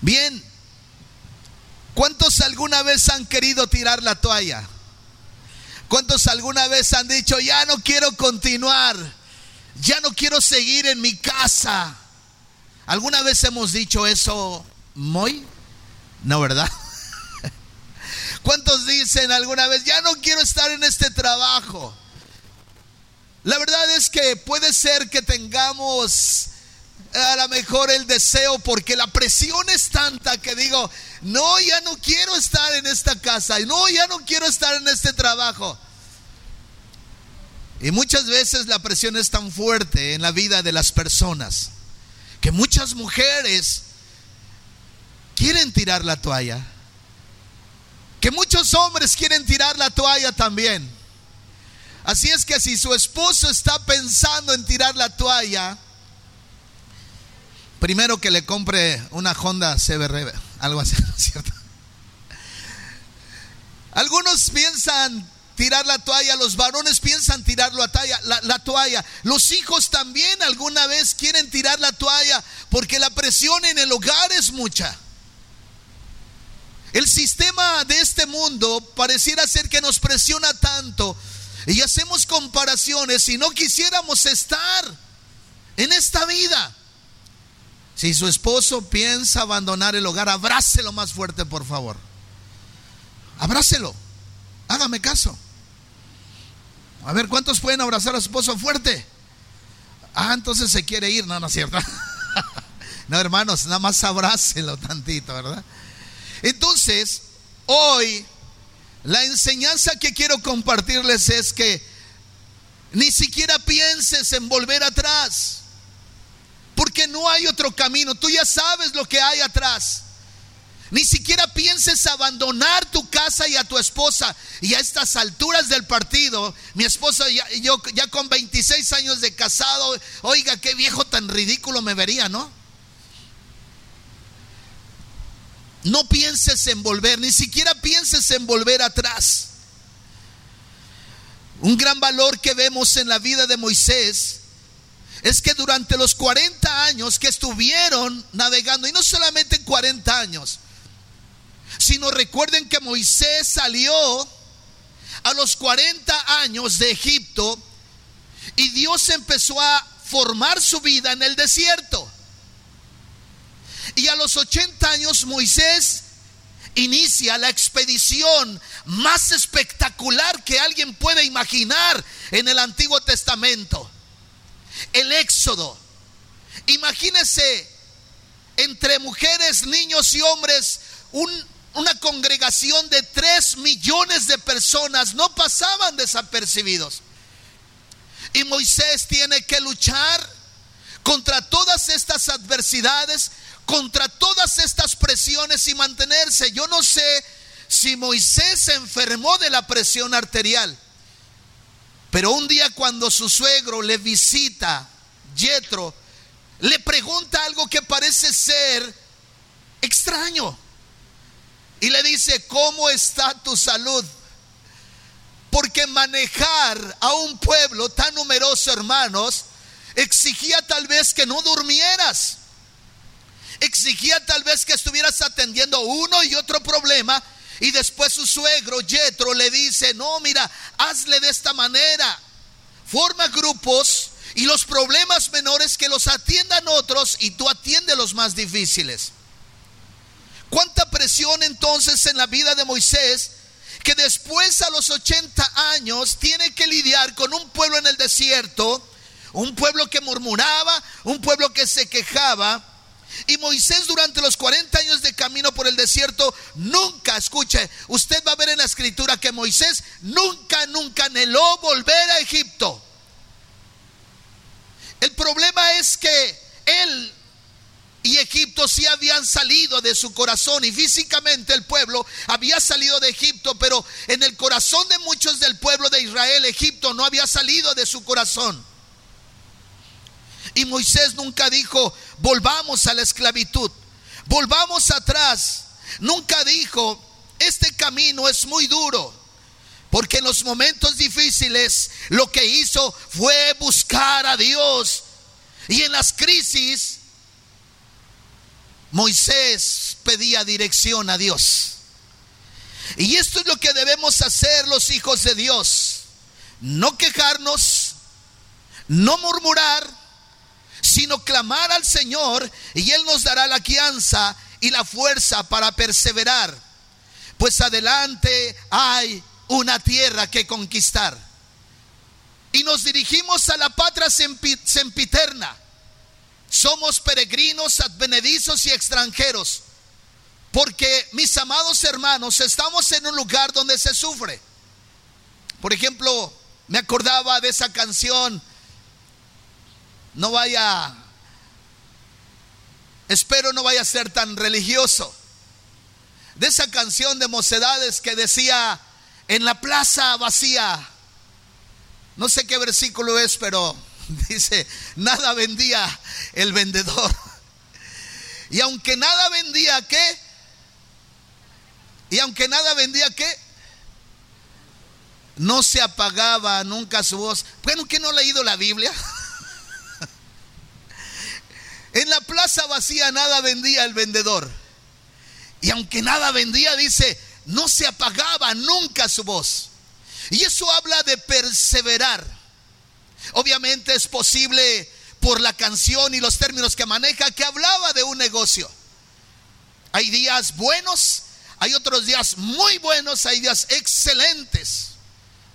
Bien, ¿cuántos alguna vez han querido tirar la toalla? ¿Cuántos alguna vez han dicho, ya no quiero continuar, ya no quiero seguir en mi casa? ¿Alguna vez hemos dicho eso, muy? No, ¿verdad? ¿Cuántos dicen alguna vez, ya no quiero estar en este trabajo? La verdad es que puede ser que tengamos a lo mejor el deseo porque la presión es tanta que digo, no, ya no quiero estar en esta casa, no, ya no quiero estar en este trabajo. Y muchas veces la presión es tan fuerte en la vida de las personas que muchas mujeres quieren tirar la toalla, que muchos hombres quieren tirar la toalla también. Así es que si su esposo está pensando en tirar la toalla, Primero que le compre una Honda CBR, algo así, cierto? Algunos piensan tirar la toalla, los varones piensan tirar la toalla, la, toalla. Los hijos también alguna vez quieren tirar la toalla porque la presión en el hogar es mucha. El sistema de este mundo pareciera ser que nos presiona tanto y hacemos comparaciones y no quisiéramos estar en esta vida. Si su esposo piensa abandonar el hogar, abrácelo más fuerte, por favor. Abrácelo. Hágame caso. A ver, ¿cuántos pueden abrazar a su esposo fuerte? Ah, entonces se quiere ir. No, no es cierto. no, hermanos, nada más abrácelo tantito, ¿verdad? Entonces, hoy, la enseñanza que quiero compartirles es que ni siquiera pienses en volver atrás. Porque no hay otro camino. Tú ya sabes lo que hay atrás. Ni siquiera pienses abandonar tu casa y a tu esposa. Y a estas alturas del partido, mi esposa y yo ya con 26 años de casado, oiga, qué viejo tan ridículo me vería, ¿no? No pienses en volver, ni siquiera pienses en volver atrás. Un gran valor que vemos en la vida de Moisés es que durante los 40 años que estuvieron navegando, y no solamente 40 años, sino recuerden que Moisés salió a los 40 años de Egipto y Dios empezó a formar su vida en el desierto. Y a los 80 años Moisés inicia la expedición más espectacular que alguien puede imaginar en el Antiguo Testamento el éxodo. Imagínese entre mujeres, niños y hombres una congregación de tres millones de personas no pasaban desapercibidos. Y Moisés tiene que luchar contra todas estas adversidades, contra todas estas presiones y mantenerse. Yo no sé si Moisés se enfermó de la presión arterial. Pero un día cuando su suegro le visita, Yetro, le pregunta algo que parece ser extraño. Y le dice, ¿cómo está tu salud? Porque manejar a un pueblo tan numeroso, hermanos, exigía tal vez que no durmieras. Exigía tal vez que estuvieras atendiendo uno y otro problema y después su suegro, Yetro, le dice, no, mira, hazle de esta manera. Forma grupos y los problemas menores que los atiendan otros y tú atiende los más difíciles. ¿Cuánta presión entonces en la vida de Moisés que después a los 80 años tiene que lidiar con un pueblo en el desierto, un pueblo que murmuraba, un pueblo que se quejaba, y Moisés durante los 40 años de camino por el desierto nunca, escuche, usted va a ver en la escritura que Moisés nunca, nunca anheló volver a Egipto. El problema es que él y Egipto sí habían salido de su corazón y físicamente el pueblo había salido de Egipto, pero en el corazón de muchos del pueblo de Israel, Egipto no había salido de su corazón. Y Moisés nunca dijo, volvamos a la esclavitud, volvamos atrás. Nunca dijo, este camino es muy duro. Porque en los momentos difíciles lo que hizo fue buscar a Dios. Y en las crisis, Moisés pedía dirección a Dios. Y esto es lo que debemos hacer los hijos de Dios. No quejarnos, no murmurar, sino clamar al Señor y Él nos dará la guianza y la fuerza para perseverar. Pues adelante hay una tierra que conquistar. Y nos dirigimos a la patria sempiterna. Somos peregrinos, advenedizos y extranjeros. Porque, mis amados hermanos, estamos en un lugar donde se sufre. Por ejemplo, me acordaba de esa canción, no vaya, espero no vaya a ser tan religioso, de esa canción de mocedades que decía, en la plaza vacía, no sé qué versículo es, pero dice, nada vendía el vendedor. Y aunque nada vendía, ¿qué? Y aunque nada vendía, ¿qué? No se apagaba nunca su voz. Bueno, ¿que no ha leído la Biblia? en la plaza vacía nada vendía el vendedor. Y aunque nada vendía, dice, no se apagaba nunca su voz. Y eso habla de perseverar. Obviamente es posible por la canción y los términos que maneja que hablaba de un negocio. Hay días buenos, hay otros días muy buenos, hay días excelentes.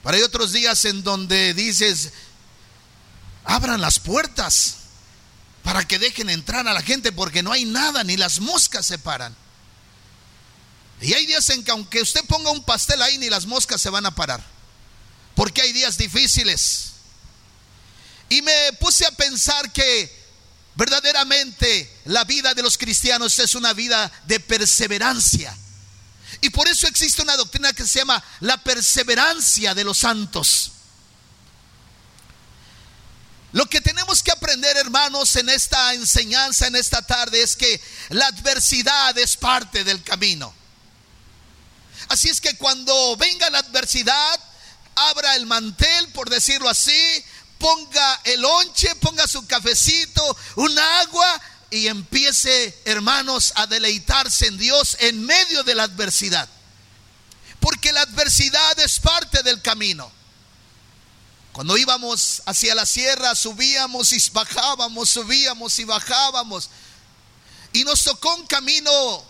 Pero hay otros días en donde dices, abran las puertas para que dejen entrar a la gente porque no hay nada, ni las moscas se paran. Y hay días en que aunque usted ponga un pastel ahí, ni las moscas se van a parar. Porque hay días difíciles. Y me puse a pensar que verdaderamente la vida de los cristianos es una vida de perseverancia. Y por eso existe una doctrina que se llama la perseverancia de los santos. Lo que tenemos que aprender, hermanos, en esta enseñanza, en esta tarde, es que la adversidad es parte del camino. Así es que cuando venga la adversidad, abra el mantel, por decirlo así, ponga el lonche, ponga su cafecito, un agua y empiece, hermanos, a deleitarse en Dios en medio de la adversidad. Porque la adversidad es parte del camino. Cuando íbamos hacia la sierra, subíamos y bajábamos, subíamos y bajábamos. Y nos tocó un camino,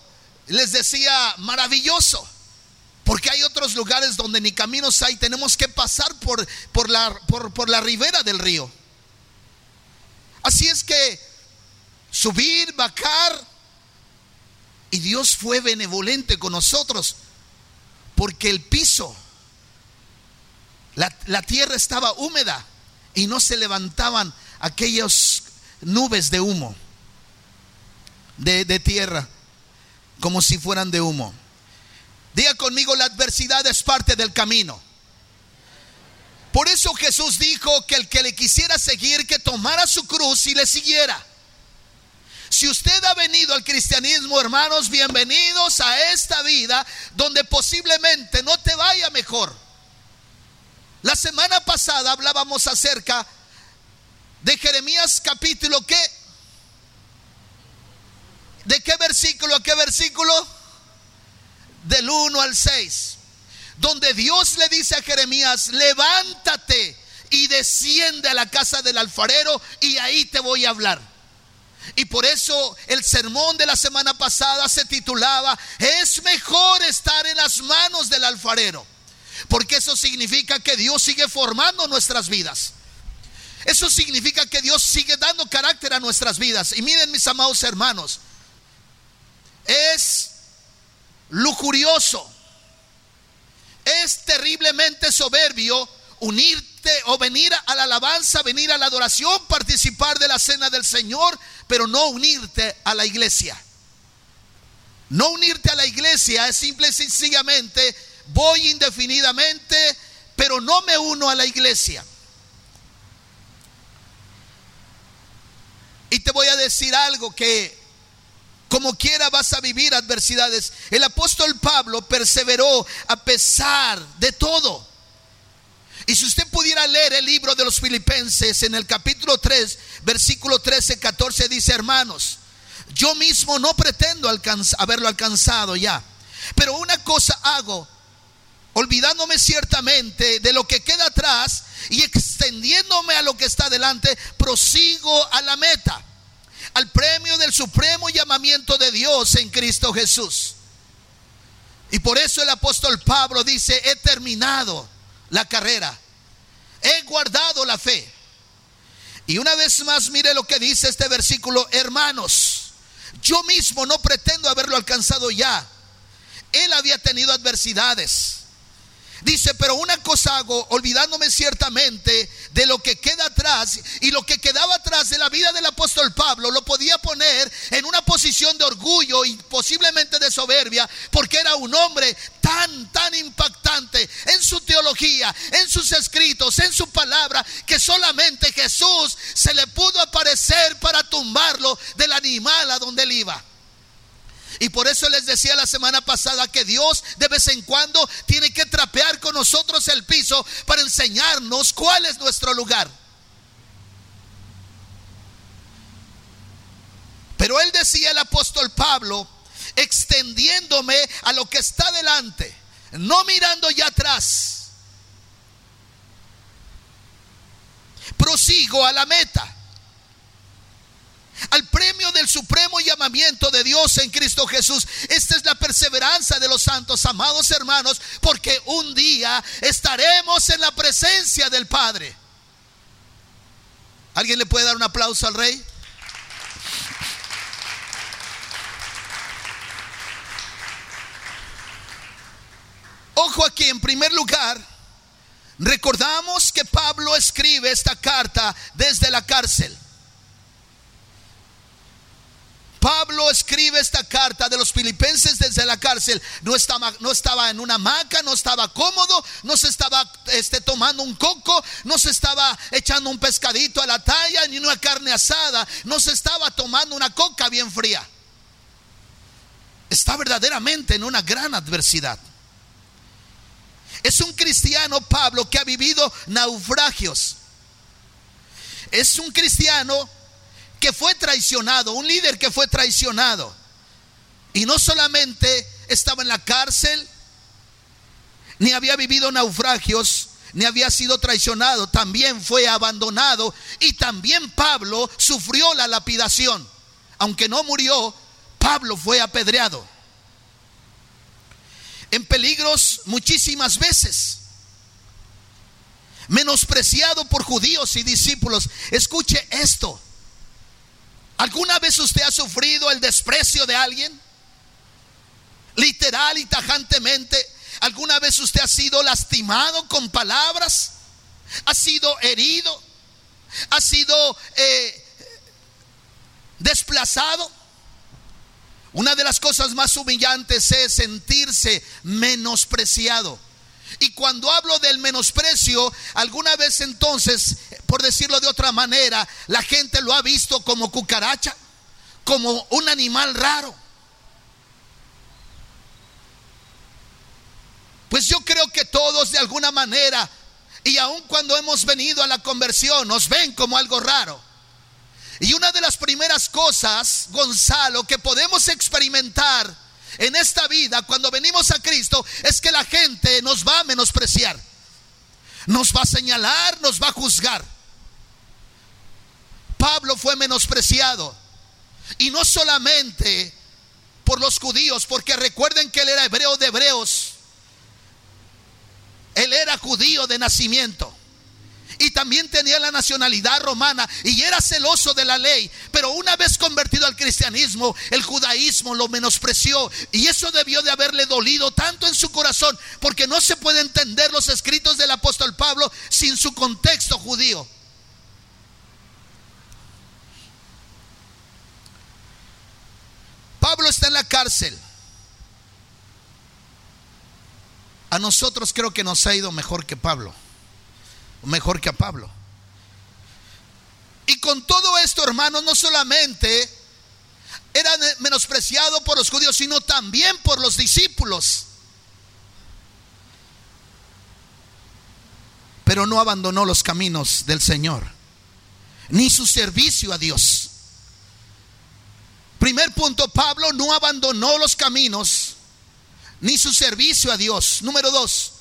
les decía, maravilloso. Porque hay otros lugares donde ni caminos hay, tenemos que pasar por, por, la, por, la ribera del río. Así es que subir, bajar, y Dios fue benevolente con nosotros, porque el piso, la, tierra estaba húmeda y no se levantaban aquellas nubes de humo, de, de tierra, como si fueran de humo. Diga conmigo, la adversidad es parte del camino. Por eso Jesús dijo que el que le quisiera seguir, que tomara su cruz y le siguiera. Si usted ha venido al cristianismo, hermanos, bienvenidos a esta vida donde posiblemente no te vaya mejor. La semana pasada hablábamos acerca de Jeremías capítulo ¿qué? ¿De qué versículo a qué versículo? del 1 al 6, donde Dios le dice a Jeremías, levántate y desciende a la casa del alfarero y ahí te voy a hablar. Y por eso el sermón de la semana pasada se titulaba, es mejor estar en las manos del alfarero, porque eso significa que Dios sigue formando nuestras vidas. Eso significa que Dios sigue dando carácter a nuestras vidas. Y miren mis amados hermanos, es lujurioso. Es terriblemente soberbio unirte o venir a la alabanza, venir a la adoración, participar de la cena del Señor, pero no unirte a la iglesia. No unirte a la iglesia es simple y sencillamente voy indefinidamente, pero no me uno a la iglesia. Y te voy a decir algo que como quiera vas a vivir adversidades. El apóstol Pablo perseveró a pesar de todo. Y si usted pudiera leer el libro de los filipenses en el capítulo 3, versículo 13, 14, dice, hermanos, yo mismo no pretendo haberlo alcanzado ya. Pero una cosa hago, olvidándome ciertamente de lo que queda atrás y extendiéndome a lo que está delante, prosigo a la meta, al premio del supremo llamamiento de Dios en Cristo Jesús. Y por eso el apóstol Pablo dice, he terminado la carrera, he guardado la fe. Y una vez más, mire lo que dice este versículo, hermanos, yo mismo no pretendo haberlo alcanzado ya. Él había tenido adversidades. Dice, pero una cosa hago, olvidándome ciertamente de lo que queda atrás y lo que quedaba atrás de la vida del apóstol Pablo, lo podía poner en una posición de orgullo y posiblemente de soberbia, porque era un hombre tan, tan impactante en su teología, en sus escritos, en su palabra, que solamente Jesús se le pudo aparecer para tumbarlo del animal a donde él iba. Y por eso les decía la semana pasada que Dios de vez en cuando tiene que trapear con nosotros el piso para enseñarnos cuál es nuestro lugar. Pero él decía el apóstol Pablo, extendiéndome a lo que está delante, no mirando ya atrás. Prosigo a la meta al premio del supremo llamamiento de Dios en Cristo Jesús. Esta es la perseverancia de los santos, amados hermanos, porque un día estaremos en la presencia del Padre. ¿Alguien le puede dar un aplauso al rey? Ojo aquí, en primer lugar, recordamos que Pablo escribe esta carta desde la cárcel. Pablo escribe esta carta de los filipenses desde la cárcel. No estaba, no estaba en una hamaca, no estaba cómodo, no se estaba este, tomando un coco, no se estaba echando un pescadito a la talla, ni una carne asada, no se estaba tomando una coca bien fría. Está verdaderamente en una gran adversidad. Es un cristiano, Pablo, que ha vivido naufragios. Es un cristiano fue traicionado, un líder que fue traicionado. Y no solamente estaba en la cárcel, ni había vivido naufragios, ni había sido traicionado, también fue abandonado y también Pablo sufrió la lapidación. Aunque no murió, Pablo fue apedreado. En peligros muchísimas veces. Menospreciado por judíos y discípulos. Escuche esto. ¿Alguna vez usted ha sufrido el desprecio de alguien? Literal y tajantemente. ¿Alguna vez usted ha sido lastimado con palabras? ¿Ha sido herido? ¿Ha sido eh, desplazado? Una de las cosas más humillantes es sentirse menospreciado. Y cuando hablo del menosprecio, alguna vez entonces, por decirlo de otra manera, la gente lo ha visto como cucaracha, como un animal raro. Pues yo creo que todos de alguna manera, y aun cuando hemos venido a la conversión, nos ven como algo raro. Y una de las primeras cosas, Gonzalo, que podemos experimentar en esta vida, cuando venimos a Cristo, es que la gente nos va a menospreciar, nos va a señalar, nos va a juzgar. Pablo fue menospreciado. Y no solamente por los judíos, porque recuerden que él era hebreo de hebreos. Él era judío de nacimiento y también tenía la nacionalidad romana y era celoso de la ley. Pero una vez convertido al cristianismo, el judaísmo lo menospreció y eso debió de haberle dolido tanto en su corazón porque no se puede entender los escritos del apóstol Pablo sin su contexto judío. Pablo está en la cárcel. A nosotros creo que nos ha ido mejor que Pablo mejor que a Pablo. Y con todo esto, hermanos, no solamente era menospreciado por los judíos, sino también por los discípulos. Pero no abandonó los caminos del Señor, ni su servicio a Dios. Primer punto, Pablo no abandonó los caminos ni su servicio a Dios. Número dos,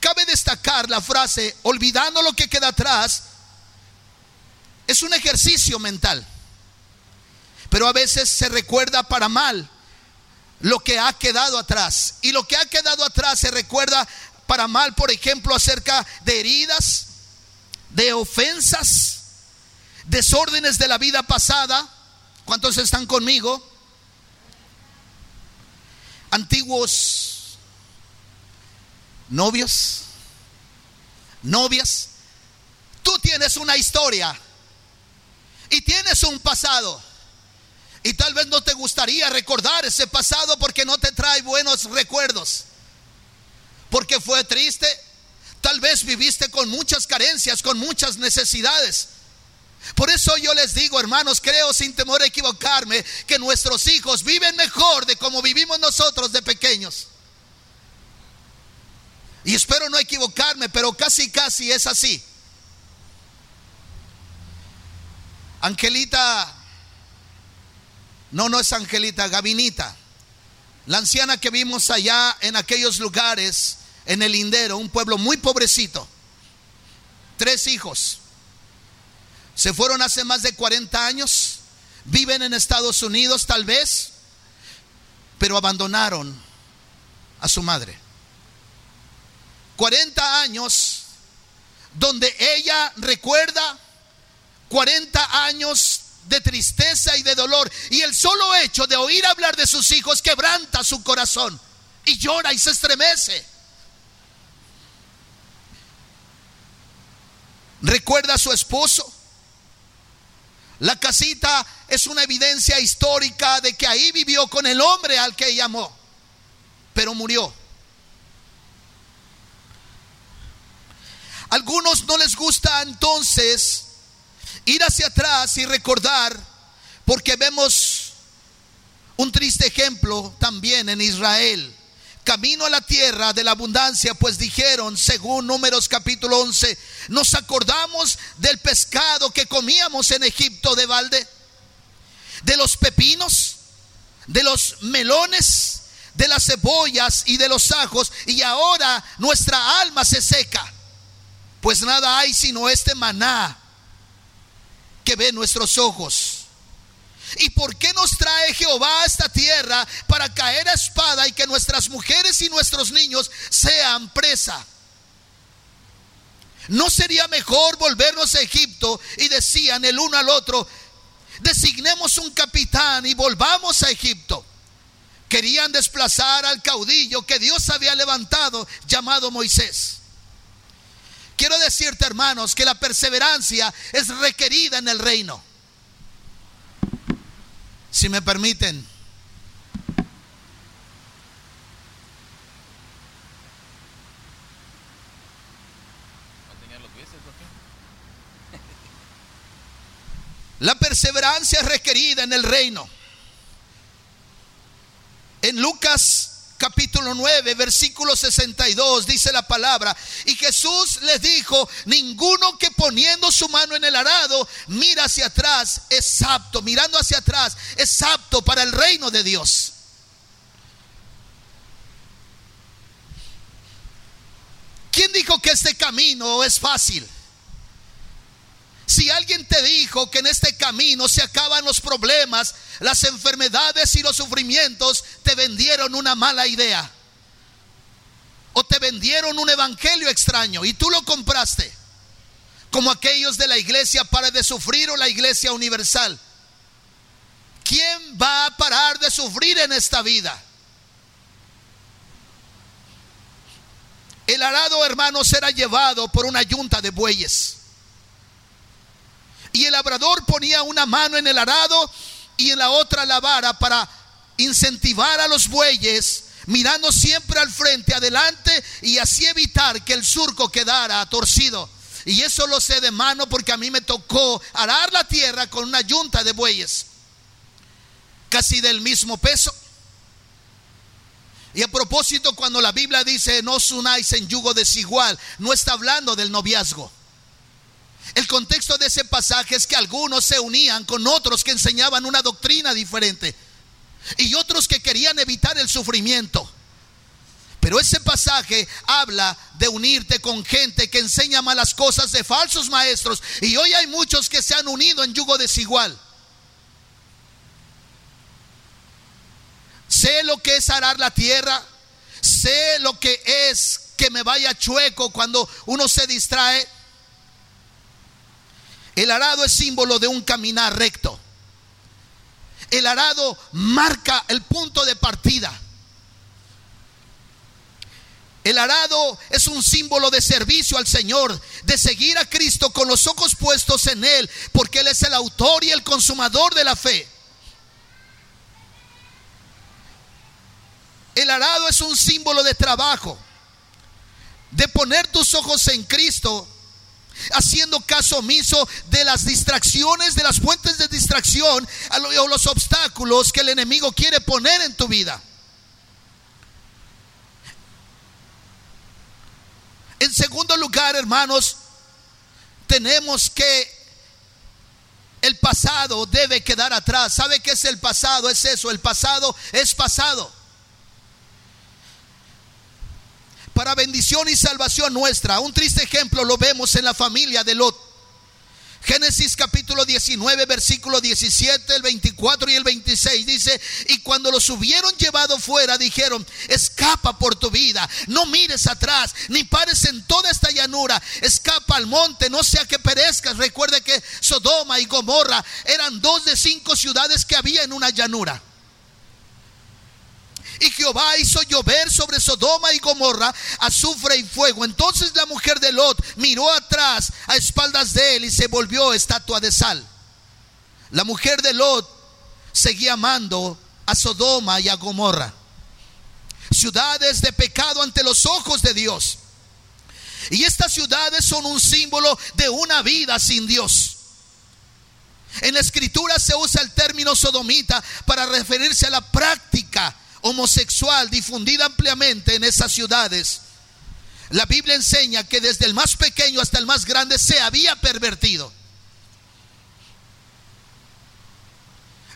cabe destacar la frase, olvidando lo que queda atrás, es un ejercicio mental. Pero a veces se recuerda para mal lo que ha quedado atrás. Y lo que ha quedado atrás se recuerda para mal, por ejemplo, acerca de heridas, de ofensas, desórdenes de la vida pasada. ¿Cuántos están conmigo? Antiguos novios, novias. Tú tienes una historia y tienes un pasado. Y tal vez no te gustaría recordar ese pasado porque no te trae buenos recuerdos. Porque fue triste. Tal vez viviste con muchas carencias, con muchas necesidades. Por eso yo les digo, hermanos, creo sin temor a equivocarme, que nuestros hijos viven mejor de como vivimos nosotros de pequeños. Y espero no equivocarme, pero casi, casi es así. Angelita, no, no es Angelita, Gavinita, la anciana que vimos allá en aquellos lugares, en el Lindero, un pueblo muy pobrecito, tres hijos, se fueron hace más de 40 años, viven en Estados Unidos tal vez, pero abandonaron a su madre. 40 años donde ella recuerda 40 años de tristeza y de dolor. Y el solo hecho de oír hablar de sus hijos quebranta su corazón y llora y se estremece. Recuerda a su esposo. La casita es una evidencia histórica de que ahí vivió con el hombre al que ella amó, pero murió. Algunos no les gusta entonces ir hacia atrás y recordar, porque vemos un triste ejemplo también en Israel. Camino a la tierra de la abundancia, pues dijeron, según números capítulo 11, nos acordamos del pescado que comíamos en Egipto de balde, de los pepinos, de los melones, de las cebollas y de los ajos, y ahora nuestra alma se seca, pues nada hay sino este maná que ve nuestros ojos. ¿Y por qué nos trae Jehová a esta tierra para caer a espada y que nuestras mujeres y nuestros niños sean presa? ¿No sería mejor volvernos a Egipto? Y decían el uno al otro, designemos un capitán y volvamos a Egipto. Querían desplazar al caudillo que Dios había levantado llamado Moisés. Quiero decirte, hermanos, que la perseverancia es requerida en el reino. Si me permiten. La perseverancia es requerida en el reino. En Lucas capítulo 9, versículo 62, dice la palabra. Y Jesús les dijo, ninguno que poniendo su mano en el arado mira hacia atrás es apto, mirando hacia atrás es apto para el reino de Dios. ¿Quién dijo que este camino es fácil? Si alguien te dijo que en este camino se acaban los problemas, las enfermedades y los sufrimientos, te vendieron una mala idea. O te vendieron un evangelio extraño y tú lo compraste. Como aquellos de la iglesia para de sufrir o la iglesia universal. ¿Quién va a parar de sufrir en esta vida? El arado, hermano, será llevado por una yunta de bueyes. Y el labrador ponía una mano en el arado y en la otra la vara para incentivar a los bueyes, mirando siempre al frente, adelante, y así evitar que el surco quedara torcido. Y eso lo sé de mano porque a mí me tocó arar la tierra con una yunta de bueyes, casi del mismo peso. Y a propósito, cuando la Biblia dice no os unáis en yugo desigual, no está hablando del noviazgo. El contexto de ese pasaje es que algunos se unían con otros que enseñaban una doctrina diferente y otros que querían evitar el sufrimiento. Pero ese pasaje habla de unirte con gente que enseña malas cosas de falsos maestros. Y hoy hay muchos que se han unido en yugo desigual. Sé lo que es arar la tierra. Sé lo que es que me vaya chueco cuando uno se distrae. El arado es símbolo de un caminar recto. El arado marca el punto de partida. El arado es un símbolo de servicio al Señor, de seguir a Cristo con los ojos puestos en Él, porque Él es el autor y el consumador de la fe. El arado es un símbolo de trabajo, de poner tus ojos en Cristo, haciendo caso omiso de las distracciones, de las fuentes de distracción o los obstáculos que el enemigo quiere poner en tu vida. En segundo lugar, hermanos, tenemos que el pasado debe quedar atrás. ¿Sabe qué es el pasado? Es eso, el pasado es pasado. Para bendición y salvación nuestra, un triste ejemplo lo vemos en la familia de Lot. Génesis capítulo 19, versículo 17, el 24 y el 26 dice, y cuando los hubieron llevado fuera, dijeron, escapa por tu vida, no mires atrás, ni pares en toda esta llanura, escapa al monte, no sea que perezcas. Recuerde que Sodoma y Gomorra eran dos de cinco ciudades que había en una llanura. Y Jehová hizo llover sobre Sodoma y Gomorra azufre y fuego. Entonces la mujer de Lot miró atrás a espaldas de él y se volvió estatua de sal. La mujer de Lot seguía amando a Sodoma y a Gomorra. Ciudades de pecado ante los ojos de Dios. Y estas ciudades son un símbolo de una vida sin Dios. En la escritura se usa el término sodomita para referirse a la práctica homosexual difundida ampliamente en esas ciudades, la Biblia enseña que desde el más pequeño hasta el más grande se había pervertido.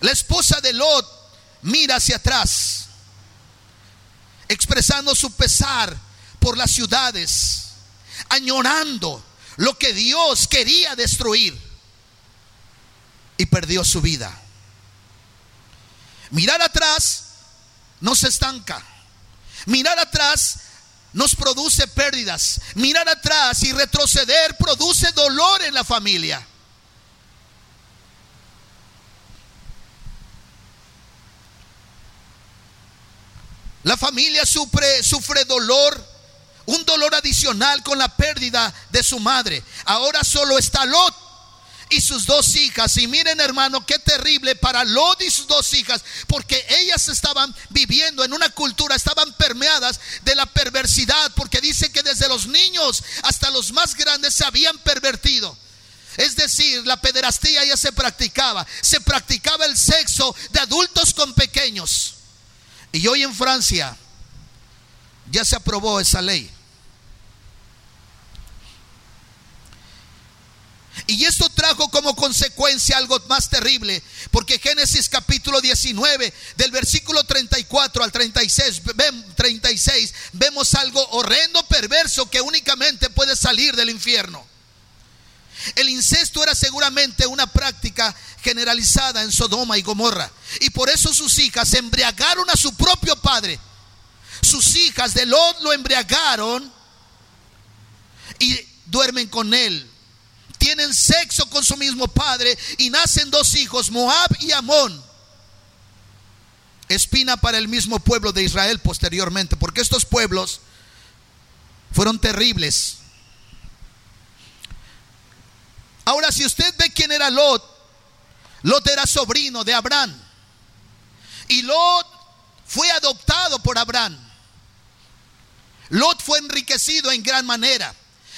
La esposa de Lot mira hacia atrás, expresando su pesar por las ciudades, añorando lo que Dios quería destruir y perdió su vida. Mirar atrás nos estanca. Mirar atrás nos produce pérdidas. Mirar atrás y retroceder produce dolor en la familia. La familia sufre, sufre dolor, un dolor adicional con la pérdida de su madre. Ahora solo está Lot y sus dos hijas. Y miren hermano, qué terrible para Lot y sus dos hijas, porque ellas estaban viviendo en una cultura, estaban permeadas de la perversidad, porque dice que desde los niños hasta los más grandes se habían pervertido. Es decir, la pederastía ya se practicaba, se practicaba el sexo de adultos con pequeños. Y hoy en Francia ya se aprobó esa ley. Y esto trajo como consecuencia algo más terrible, porque Génesis capítulo 19, del versículo 34 al 36, 36, vemos algo horrendo, perverso, que únicamente puede salir del infierno. El incesto era seguramente una práctica generalizada en Sodoma y Gomorra. Y por eso sus hijas embriagaron a su propio padre. Sus hijas de Lot lo embriagaron y duermen con él tienen sexo con su mismo padre y nacen dos hijos, Moab y Amón. Espina para el mismo pueblo de Israel posteriormente, porque estos pueblos fueron terribles. Ahora, si usted ve quién era Lot, Lot era sobrino de Abraham. Y Lot fue adoptado por Abraham. Lot fue enriquecido en gran manera.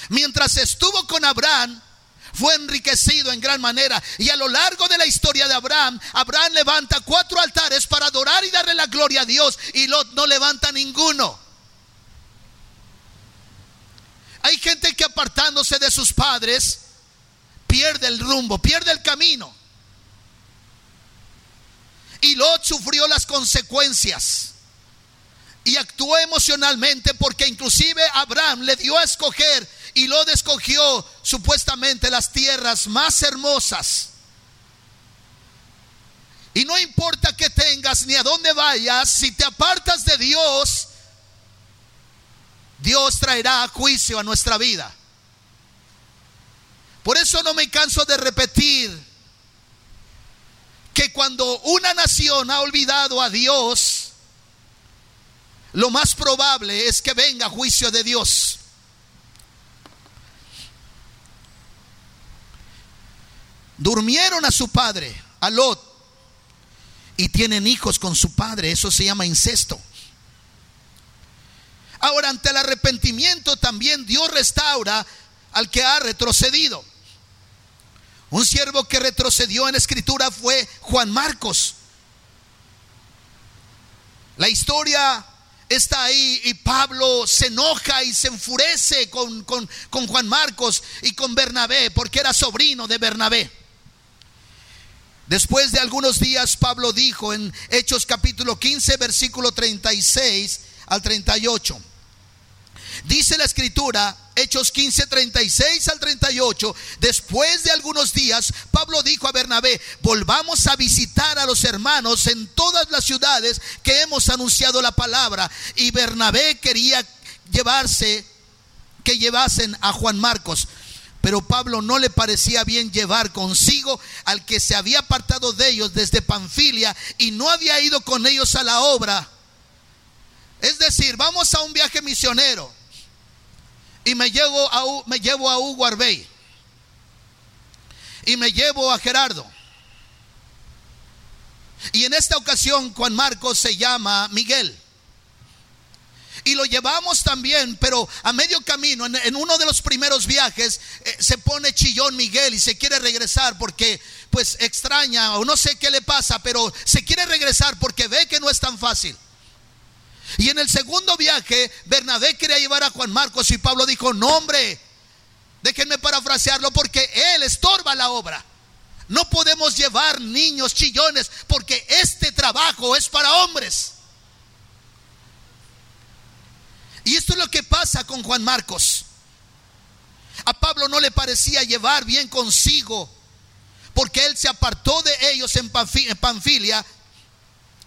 Mientras estuvo con Abraham, fue enriquecido en gran manera. Y a lo largo de la historia de Abraham, Abraham levanta cuatro altares para adorar y darle la gloria a Dios. Y Lot no levanta ninguno. Hay gente que apartándose de sus padres, pierde el rumbo, pierde el camino. Y Lot sufrió las consecuencias y actuó emocionalmente porque inclusive Abraham le dio a escoger y Lot escogió supuestamente las tierras más hermosas. Y no importa que tengas ni a dónde vayas, si te apartas de Dios, Dios traerá juicio a nuestra vida. Por eso no me canso de repetir que cuando una nación ha olvidado a Dios, lo más probable es que venga juicio de Dios. Durmieron a su padre, a Lot, y tienen hijos con su padre. Eso se llama incesto. Ahora, ante el arrepentimiento también Dios restaura al que ha retrocedido. Un siervo que retrocedió en escritura fue Juan Marcos. La historia está ahí y Pablo se enoja y se enfurece con, Juan Marcos y con Bernabé porque era sobrino de Bernabé. Después de algunos días Pablo dijo en Hechos capítulo 15 versículo 36 al 38. Dice la escritura, Hechos 15, 36 al 38, después de algunos días, Pablo dijo a Bernabé, volvamos a visitar a los hermanos en todas las ciudades que hemos anunciado la palabra. Y Bernabé quería llevarse, que llevasen a Juan Marcos. Pero Pablo no le parecía bien llevar consigo al que se había apartado de ellos desde Panfilia y no había ido con ellos a la obra. Es decir, vamos a un viaje misionero y me llevo a, me llevo a Hugo Arbey y me llevo a Gerardo. Y en esta ocasión Juan Marcos se llama Miguel. Y lo llevamos también, pero a medio camino, en, uno de los primeros viajes, eh, se pone chillón Miguel y se quiere regresar porque pues extraña o no sé qué le pasa, pero se quiere regresar porque ve que no es tan fácil. Y en el segundo viaje, Bernabé quería llevar a Juan Marcos y Pablo dijo, no hombre, déjenme parafrasearlo porque él estorba la obra. No podemos llevar niños chillones porque este trabajo es para hombres. Y esto es lo que pasa con Juan Marcos. A Pablo no le parecía llevar bien consigo porque él se apartó de ellos en Panfilia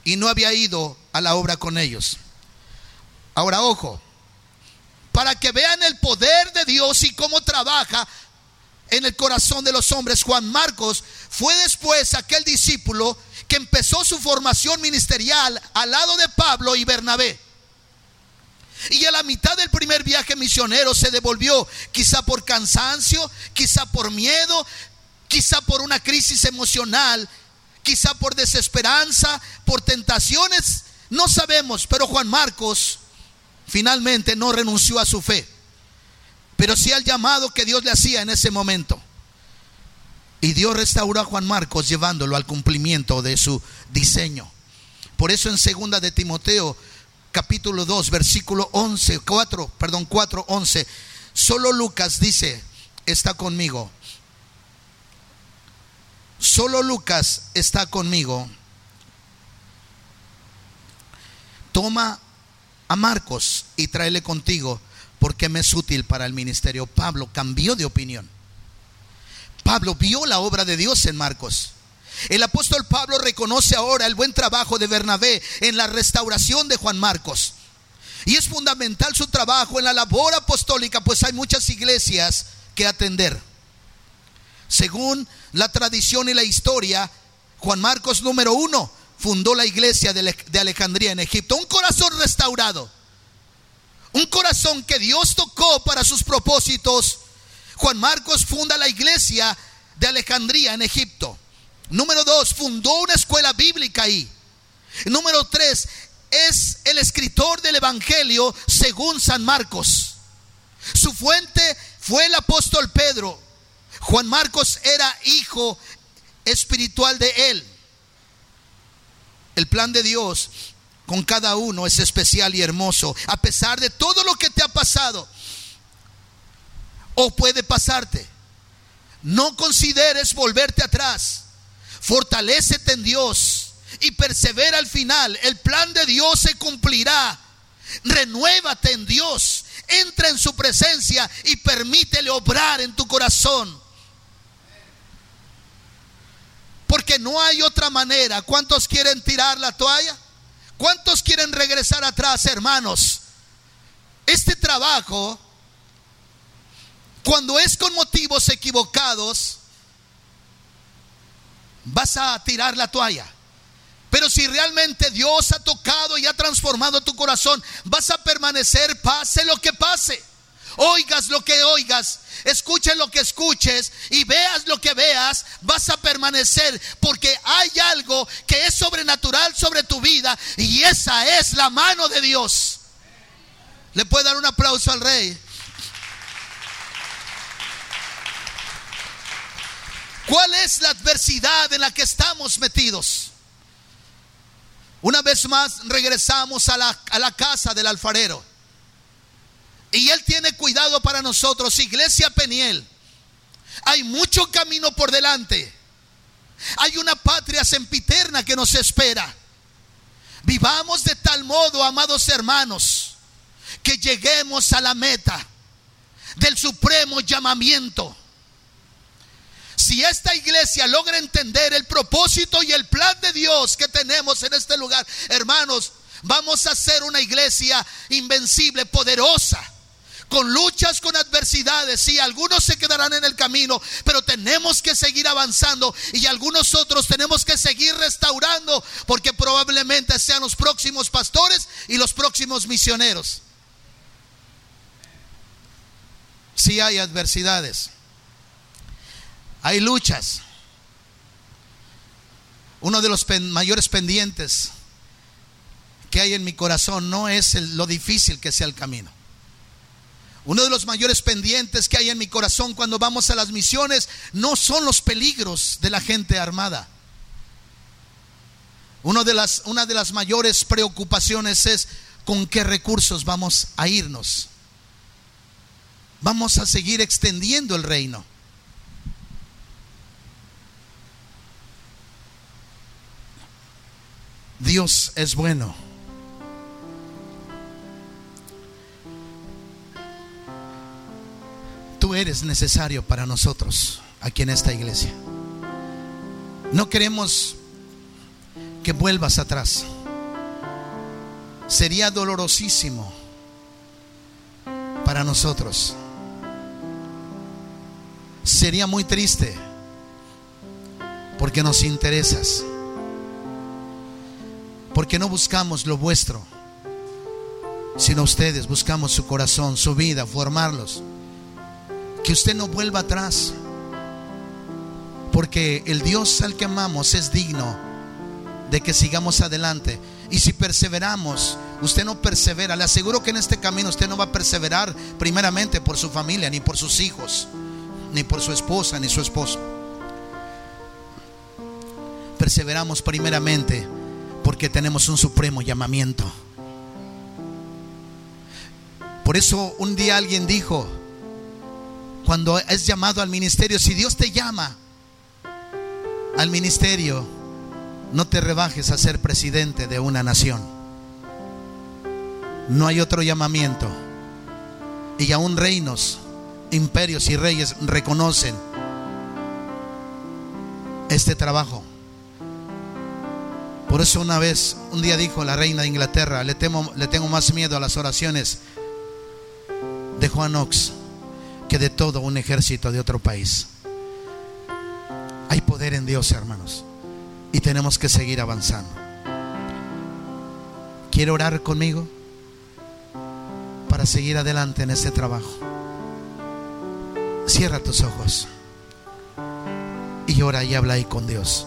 y no había ido a la obra con ellos. Ahora, ojo, para que vean el poder de Dios y cómo trabaja en el corazón de los hombres, Juan Marcos fue después aquel discípulo que empezó su formación ministerial al lado de Pablo y Bernabé. Y a la mitad del primer viaje misionero se devolvió, quizá por cansancio, quizá por miedo, quizá por una crisis emocional, quizá por desesperanza, por tentaciones, no sabemos, pero Juan Marcos finalmente no renunció a su fe, pero sí al llamado que Dios le hacía en ese momento. Y Dios restauró a Juan Marcos llevándolo al cumplimiento de su diseño. Por eso en segunda de Timoteo capítulo 2 versículo 11, 4, perdón, 4, 11, solo Lucas dice, está conmigo. Solo Lucas está conmigo. Toma a Marcos y tráele contigo porque me es útil para el ministerio. Pablo cambió de opinión. Pablo vio la obra de Dios en Marcos. El apóstol Pablo reconoce ahora el buen trabajo de Bernabé en la restauración de Juan Marcos. Y es fundamental su trabajo en la labor apostólica, pues hay muchas iglesias que atender. Según la tradición y la historia, Juan Marcos número uno fundó la iglesia de Alejandría en Egipto. Un corazón restaurado. Un corazón que Dios tocó para sus propósitos. Juan Marcos funda la iglesia de Alejandría en Egipto. Número dos, fundó una escuela bíblica ahí. Número tres, es el escritor del Evangelio según San Marcos. Su fuente fue el apóstol Pedro. Juan Marcos era hijo espiritual de él. El plan de Dios con cada uno es especial y hermoso, a pesar de todo lo que te ha pasado o puede pasarte. No consideres volverte atrás. Fortalécete en Dios y persevera al final. El plan de Dios se cumplirá. Renuévate en Dios. Entra en su presencia y permítele obrar en tu corazón. Porque no hay otra manera. ¿Cuántos quieren tirar la toalla? ¿Cuántos quieren regresar atrás, hermanos? Este trabajo, cuando es con motivos equivocados, vas a tirar la toalla. Pero si realmente Dios ha tocado y ha transformado tu corazón, vas a permanecer pase lo que pase. Oigas lo que oigas, escuches lo que escuches y veas lo que veas, vas a permanecer porque hay algo que es sobrenatural sobre tu vida y esa es la mano de Dios. ¿Le puede dar un aplauso al rey? ¿Cuál es la adversidad en la que estamos metidos? Una vez más regresamos a la, a la casa del alfarero. Y Él tiene cuidado para nosotros, Iglesia Peniel. Hay mucho camino por delante. Hay una patria sempiterna que nos espera. Vivamos de tal modo, amados hermanos, que lleguemos a la meta del supremo llamamiento si esta iglesia logra entender el propósito y el plan de Dios que tenemos en este lugar, hermanos, vamos a ser una iglesia invencible, poderosa con luchas, con adversidades. Sí, algunos se quedarán en el camino, pero tenemos que seguir avanzando y algunos otros tenemos que seguir restaurando porque probablemente sean los próximos pastores y los próximos misioneros. Sí hay adversidades. Hay luchas. Uno de los mayores pendientes que hay en mi corazón no es lo difícil que sea el camino. Uno de los mayores pendientes que hay en mi corazón cuando vamos a las misiones no son los peligros de la gente armada. de las, una de las mayores preocupaciones es con qué recursos vamos a irnos. Vamos a seguir extendiendo el reino. Dios es bueno. Tú eres necesario para nosotros aquí en esta iglesia. No queremos que vuelvas atrás. Sería dolorosísimo para nosotros. Sería muy triste porque nos interesas porque no buscamos lo vuestro, sino ustedes buscamos su corazón, su vida, formarlos. Que usted no vuelva atrás, porque el Dios al que amamos es digno de que sigamos adelante. Y si perseveramos, usted no persevera. Le aseguro que en este camino usted no va a perseverar primeramente por su familia, ni por sus hijos, ni por su esposa, ni su esposo. Perseveramos primeramente porque tenemos un supremo llamamiento. Por eso un día alguien dijo, cuando es llamado al ministerio, si Dios te llama al ministerio, no te rebajes a ser presidente de una nación. No hay otro llamamiento. Y aún reinos, imperios y reyes reconocen este trabajo. Por eso una vez, un día dijo la reina de Inglaterra, le, temo, tengo más miedo a las oraciones de Juan Ox que de todo un ejército de otro país. Hay poder en Dios, hermanos, y tenemos que seguir avanzando. ¿Quiere orar conmigo para seguir adelante en este trabajo? Cierra tus ojos y ora y habla ahí con Dios.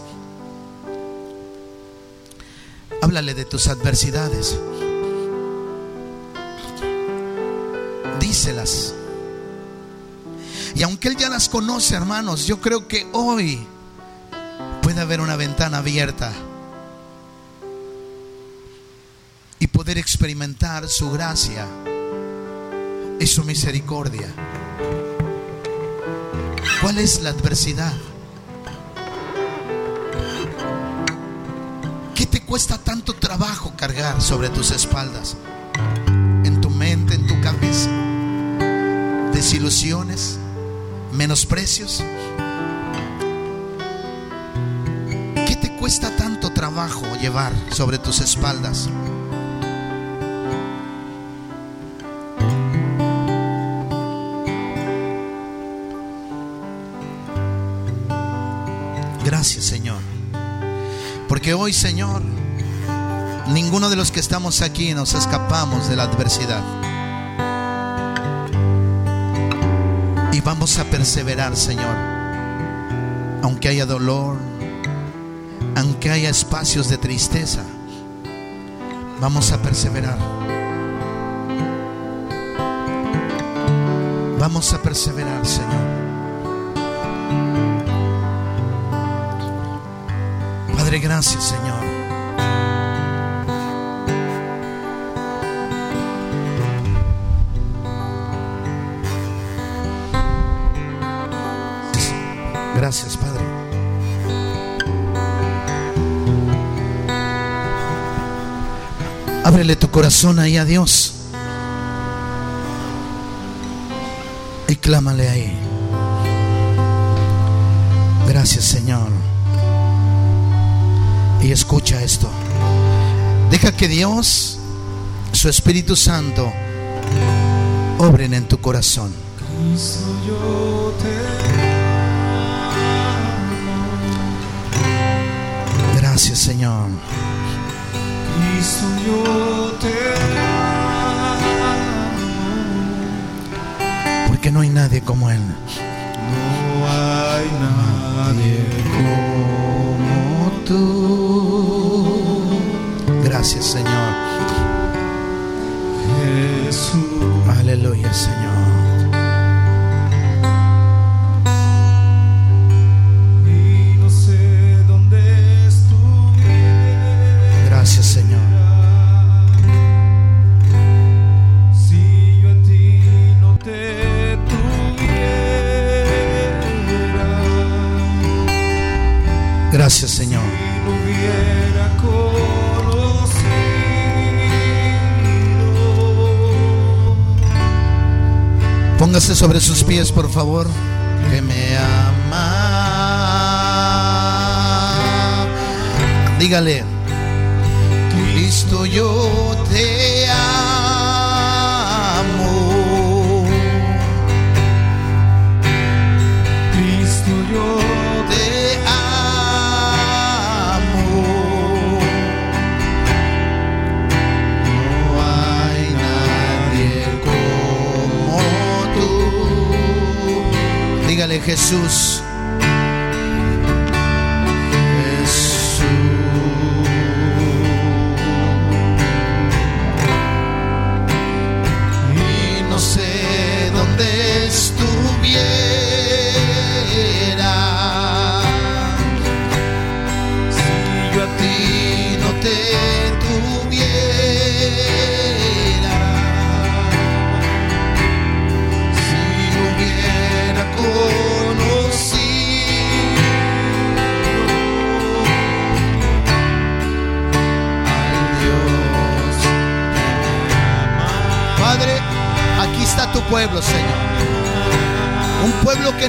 Háblale de tus adversidades. Díselas. Y aunque Él ya las conoce, hermanos, yo creo que hoy puede haber una ventana abierta y poder experimentar su gracia y su misericordia. ¿Cuál es la adversidad? Cuesta tanto trabajo cargar sobre tus espaldas? En tu mente, en tu cabeza. Desilusiones, menosprecios. ¿Qué te cuesta tanto trabajo llevar sobre tus espaldas? Gracias, Señor. Porque hoy, Señor, ninguno de los que estamos aquí nos escapamos de la adversidad. Y vamos a perseverar, Señor. Aunque haya dolor, aunque haya espacios de tristeza, vamos a perseverar. Vamos a perseverar, Señor. Gracias, Señor. Gracias, Padre. Ábrele tu corazón ahí a Dios. Y clámale ahí. Gracias, Señor. Y escucha esto. Deja que Dios, su Espíritu Santo, obren en tu corazón. Gracias, Señor. Porque no hay nadie como Él. No hay nadie como tú. Gracias, Señor. Jesús. Aleluya, Señor. Gracias, Señor. si yo a ti no te tuviera. Gracias, Señor. Sobre sus pies, por favor. Que me ama. Dígale. Cristo, yo te Jesús. Jesús.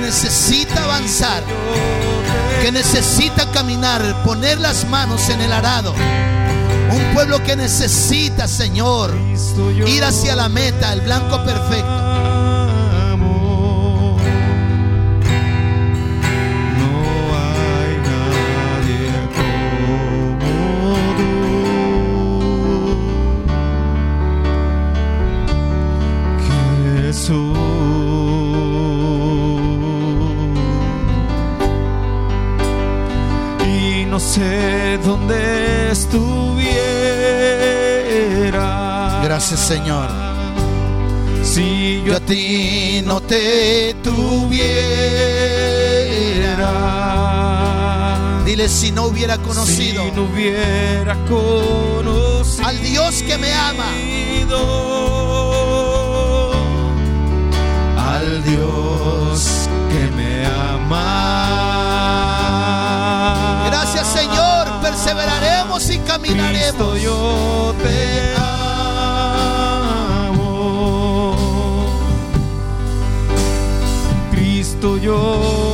Necesita avanzar, que necesita caminar, poner las manos en el arado. Un pueblo que necesita, Señor, ir hacia la meta, el blanco perfecto. donde estuviera. Gracias, Señor. Si yo, yo a ti no te tuviera. Dile si no hubiera conocido. Si no hubiera conocido. Al Dios que me ama. Al Dios que me ama. Gracias, Señor perseveraremos y caminaremos. Cristo, yo te amo. Cristo, yo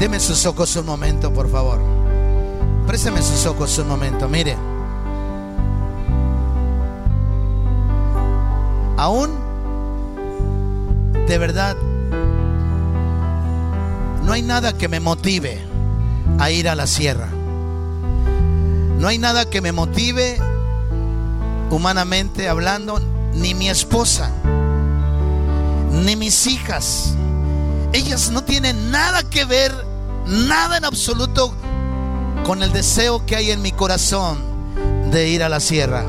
Présteme sus ojos un momento, por favor. Présteme sus ojos un momento. Mire. Aún, de verdad, no hay nada que me motive a ir a la sierra. No hay nada que me motive, humanamente hablando, ni mi esposa, ni mis hijas. Ellas no tienen nada que ver, nada en absoluto con el deseo que hay en mi corazón de ir a la sierra.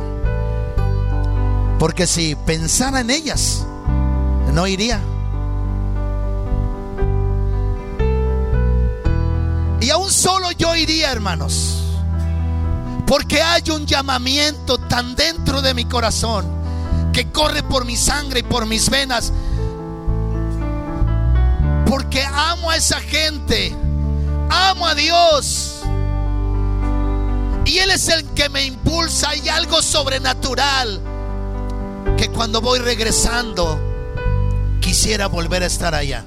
Porque si pensara en ellas, no iría. Y aún solo yo iría, hermanos. Porque hay un llamamiento tan dentro de mi corazón que corre por mi sangre y por mis venas. Porque amo a esa gente. Amo a Dios. Y Él es el que me impulsa. Hay algo sobrenatural que cuando voy regresando quisiera volver a estar allá.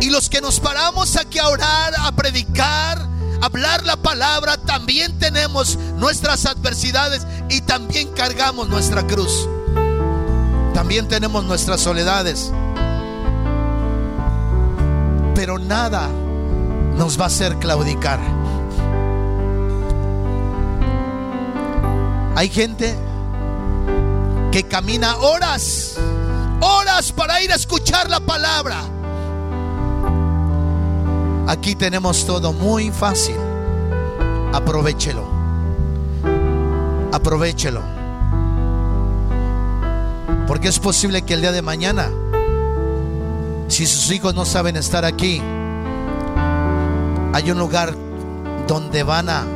Y los que nos paramos aquí a orar, a predicar, a hablar la palabra, también tenemos nuestras adversidades y también cargamos nuestra cruz. También tenemos nuestras soledades. Pero nada nos va a hacer claudicar. Hay gente que camina horas, horas para ir a escuchar la palabra. Aquí tenemos todo muy fácil. Aprovechelo. Aprovechelo. Porque es posible que el día de mañana, si sus hijos no saben estar aquí, hay un lugar donde van a,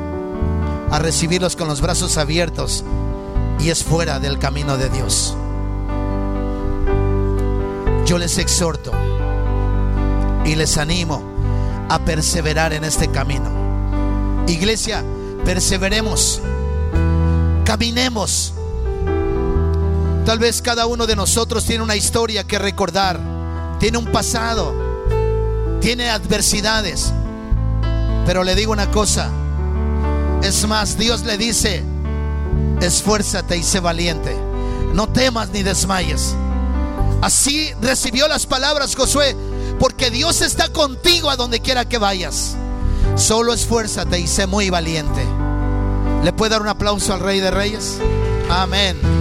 a recibirlos con los brazos abiertos y es fuera del camino de Dios. Yo les exhorto y les animo a perseverar en este camino. Iglesia, perseveremos, caminemos. Tal vez cada uno de nosotros tiene una historia que recordar, tiene un pasado, tiene adversidades. Pero le digo una cosa, es más, Dios le dice, esfuérzate y sé valiente, no temas ni desmayes. Así recibió las palabras Josué, porque Dios está contigo a donde quiera que vayas. Solo esfuérzate y sé muy valiente. ¿Le puede dar un aplauso al Rey de Reyes? Amén.